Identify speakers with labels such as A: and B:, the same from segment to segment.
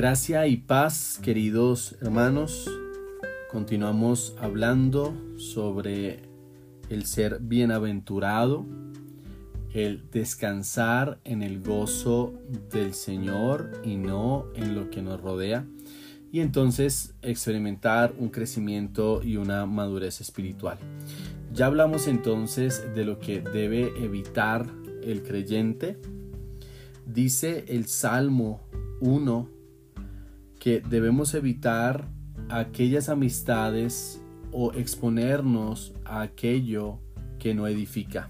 A: Gracia y paz, queridos hermanos. Continuamos hablando sobre el ser bienaventurado, el descansar en el gozo del Señor y no en lo que nos rodea. Y entonces experimentar un crecimiento y una madurez espiritual. Ya hablamos entonces de lo que debe evitar el creyente. Dice el Salmo 1 que debemos evitar aquellas amistades o exponernos a aquello que no edifica.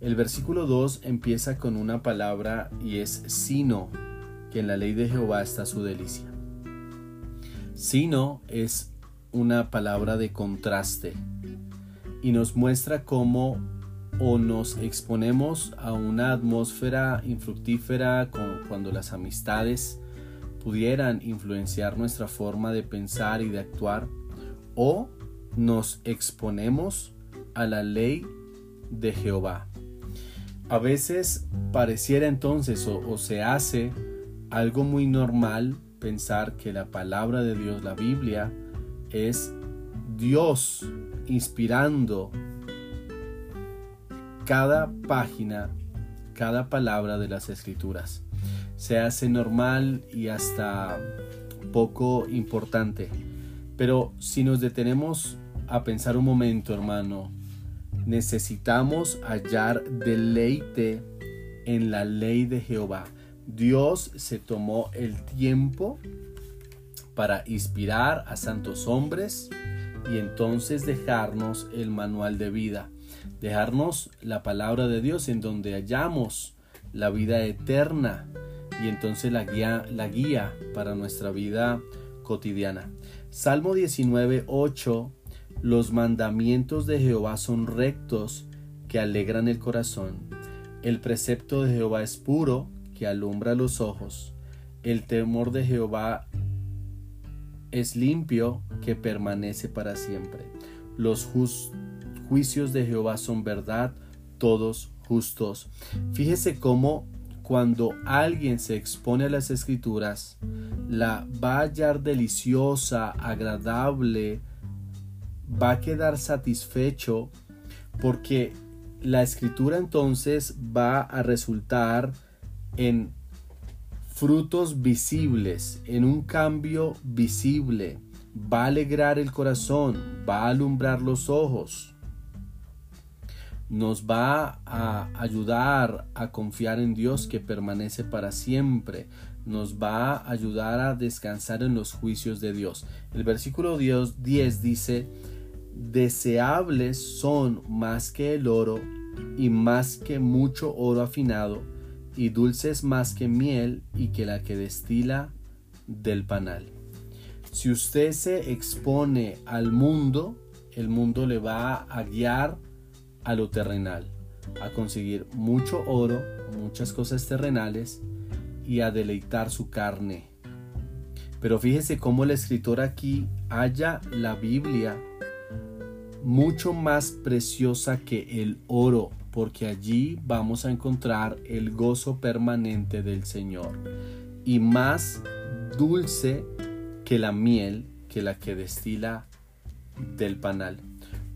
A: El versículo 2 empieza con una palabra y es sino, que en la ley de Jehová está su delicia. Sino es una palabra de contraste y nos muestra cómo o nos exponemos a una atmósfera infructífera cuando las amistades pudieran influenciar nuestra forma de pensar y de actuar o nos exponemos a la ley de Jehová. A veces pareciera entonces o, se hace algo muy normal pensar que la palabra de Dios, la Biblia, es Dios inspirando cada página, cada palabra de las escrituras se hace normal y hasta poco importante. Pero si nos detenemos a pensar un momento, hermano, necesitamos hallar deleite en la ley de Jehová. Dios se tomó el tiempo para inspirar a santos hombres y entonces dejarnos el manual de vida, dejarnos la palabra de Dios en donde hallamos la vida eterna y entonces la guía, la guía para nuestra vida cotidiana. Salmo 19, 8. Los mandamientos de Jehová son rectos que alegran el corazón. El precepto de Jehová es puro que alumbra los ojos. El temor de Jehová es limpio que permanece para siempre. Los juicios de Jehová son verdad, todos justos. Fíjese cómo cuando alguien se expone a las escrituras, la va a hallar deliciosa, agradable, va a quedar satisfecho porque la escritura entonces va a resultar en frutos visibles, en un cambio visible, va a alegrar el corazón, va a alumbrar los ojos nos va a ayudar a confiar en Dios que permanece para siempre, nos va a ayudar a descansar en los juicios de Dios. El versículo 10 dice, deseables son más que el oro y más que mucho oro afinado, y dulces más que miel y que la que destila del panal. Si usted se expone al mundo, el mundo le va a guiar a lo terrenal, a conseguir mucho oro, muchas cosas terrenales y a deleitar su carne. Pero fíjese cómo el escritor aquí halla la Biblia mucho más preciosa que el oro, porque allí vamos a encontrar el gozo permanente del Señor y más dulce que la miel que la que destila del panal.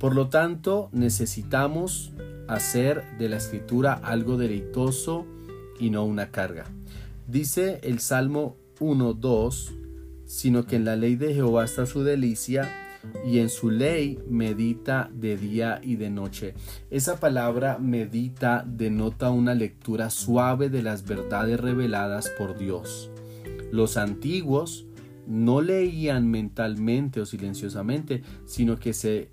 A: Por lo tanto, necesitamos hacer de la escritura algo deleitoso y no una carga. Dice el Salmo 1.2, sino que en la ley de Jehová está su delicia y en su ley medita de día y de noche. Esa palabra medita denota una lectura suave de las verdades reveladas por Dios. Los antiguos no leían mentalmente o silenciosamente, sino que se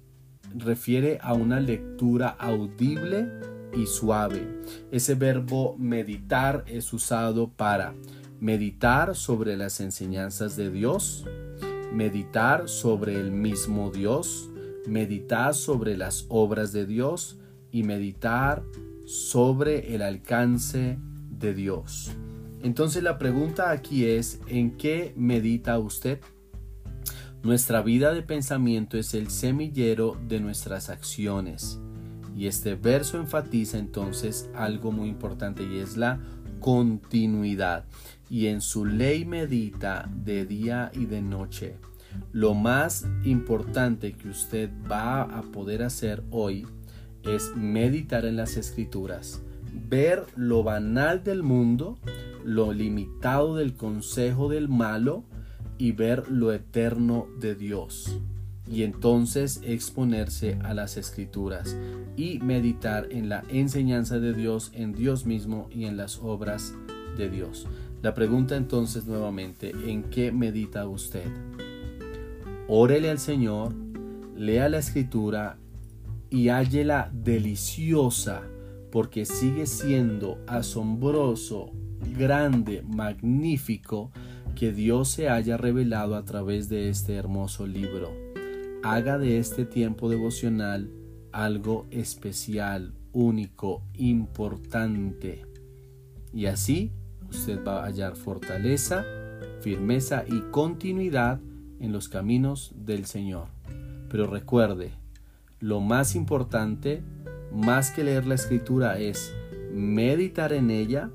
A: refiere a una lectura audible y suave. Ese verbo meditar es usado para meditar sobre las enseñanzas de Dios, meditar sobre el mismo Dios, meditar sobre las obras de Dios y meditar sobre el alcance de Dios. Entonces la pregunta aquí es, ¿en qué medita usted? Nuestra vida de pensamiento es el semillero de nuestras acciones. Y este verso enfatiza entonces algo muy importante y es la continuidad y en su ley medita de día y de noche. Lo más importante que usted va a poder hacer hoy es meditar en las escrituras, ver lo banal del mundo, lo limitado del consejo del malo y ver lo eterno de Dios. Y entonces exponerse a las escrituras y meditar en la enseñanza de Dios, en Dios mismo y en las obras de Dios. La pregunta entonces nuevamente, ¿en qué medita usted? Órele al Señor, lea la escritura y hállela deliciosa porque sigue siendo asombroso, grande, magnífico que Dios se haya revelado a través de este hermoso libro. Haga de este tiempo devocional algo especial, único, importante. Y así usted va a hallar fortaleza, firmeza y continuidad en los caminos del Señor. Pero recuerde, lo más importante, más que leer la escritura, es meditar en ella,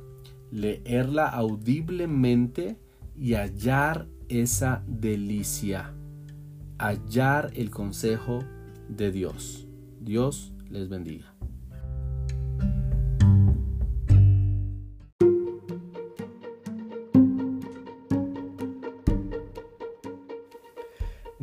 A: leerla audiblemente y hallar esa delicia, hallar el consejo de Dios. Dios les bendiga.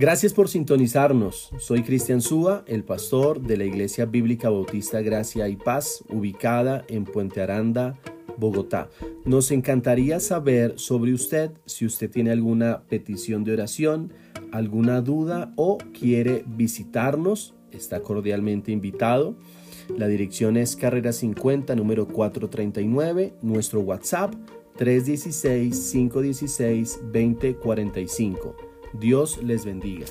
A: Gracias por sintonizarnos. Soy Cristian Súa, el pastor de la Iglesia Bíblica Bautista Gracia y Paz, ubicada en Puente Aranda, Bogotá. Nos encantaría saber sobre usted si usted tiene alguna petición de oración, alguna duda o quiere visitarnos. Está cordialmente invitado. La dirección es Carrera 50, número 439. Nuestro WhatsApp 316-516-2045. Dios les bendiga.